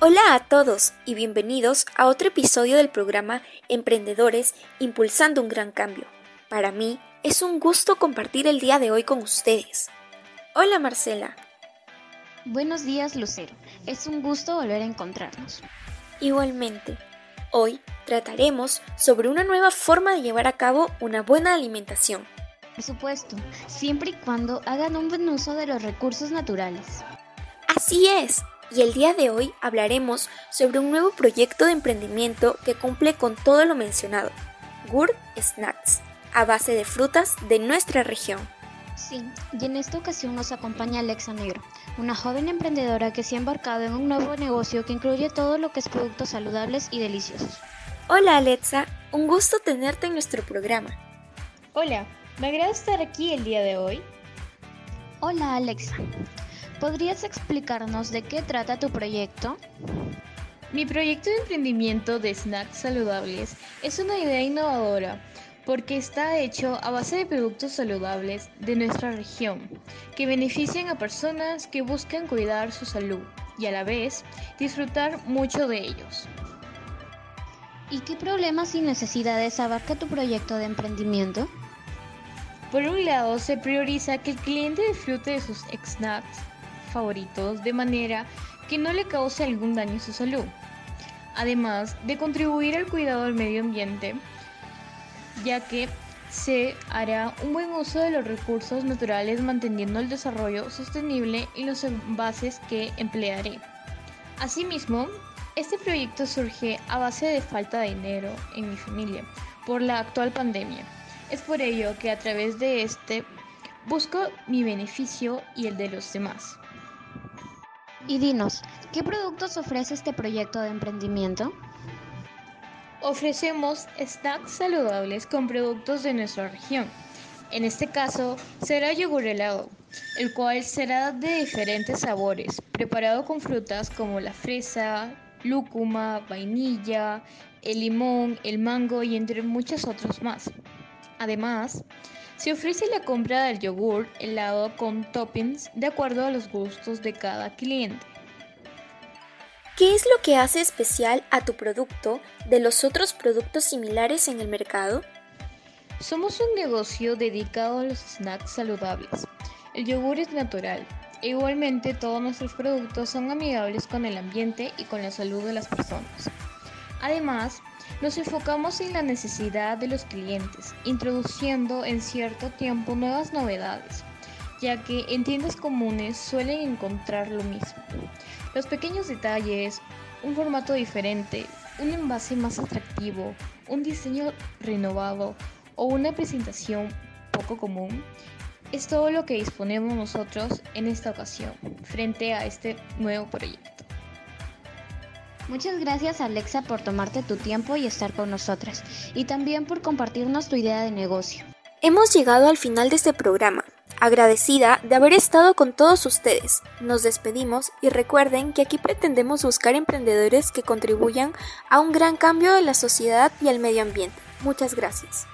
Hola a todos y bienvenidos a otro episodio del programa Emprendedores Impulsando un Gran Cambio. Para mí es un gusto compartir el día de hoy con ustedes. Hola Marcela. Buenos días Lucero, es un gusto volver a encontrarnos. Igualmente, hoy trataremos sobre una nueva forma de llevar a cabo una buena alimentación. Por supuesto, siempre y cuando hagan un buen uso de los recursos naturales. Así es, y el día de hoy hablaremos sobre un nuevo proyecto de emprendimiento que cumple con todo lo mencionado, GURD Snacks, a base de frutas de nuestra región. Sí, y en esta ocasión nos acompaña Alexa Negro, una joven emprendedora que se ha embarcado en un nuevo negocio que incluye todo lo que es productos saludables y deliciosos. Hola Alexa, un gusto tenerte en nuestro programa. Hola, me agrada estar aquí el día de hoy. Hola Alexa, ¿podrías explicarnos de qué trata tu proyecto? Mi proyecto de emprendimiento de snacks saludables es una idea innovadora porque está hecho a base de productos saludables de nuestra región que benefician a personas que buscan cuidar su salud y a la vez disfrutar mucho de ellos. ¿Y qué problemas y necesidades abarca tu proyecto de emprendimiento? Por un lado, se prioriza que el cliente disfrute de sus snacks de manera que no le cause algún daño a su salud. Además de contribuir al cuidado del medio ambiente, ya que se hará un buen uso de los recursos naturales manteniendo el desarrollo sostenible y los envases que emplearé. Asimismo, este proyecto surge a base de falta de dinero en mi familia por la actual pandemia. Es por ello que a través de este busco mi beneficio y el de los demás. Y dinos, ¿qué productos ofrece este proyecto de emprendimiento? Ofrecemos snacks saludables con productos de nuestra región. En este caso, será yogur helado, el cual será de diferentes sabores, preparado con frutas como la fresa, lúcuma, vainilla, el limón, el mango y entre muchos otros más. Además, se ofrece la compra del yogur helado con toppings de acuerdo a los gustos de cada cliente. ¿Qué es lo que hace especial a tu producto de los otros productos similares en el mercado? Somos un negocio dedicado a los snacks saludables. El yogur es natural. E igualmente todos nuestros productos son amigables con el ambiente y con la salud de las personas. Además, nos enfocamos en la necesidad de los clientes, introduciendo en cierto tiempo nuevas novedades, ya que en tiendas comunes suelen encontrar lo mismo. Los pequeños detalles, un formato diferente, un envase más atractivo, un diseño renovado o una presentación poco común es todo lo que disponemos nosotros en esta ocasión frente a este nuevo proyecto. Muchas gracias Alexa por tomarte tu tiempo y estar con nosotras, y también por compartirnos tu idea de negocio. Hemos llegado al final de este programa, agradecida de haber estado con todos ustedes. Nos despedimos y recuerden que aquí pretendemos buscar emprendedores que contribuyan a un gran cambio de la sociedad y al medio ambiente. Muchas gracias.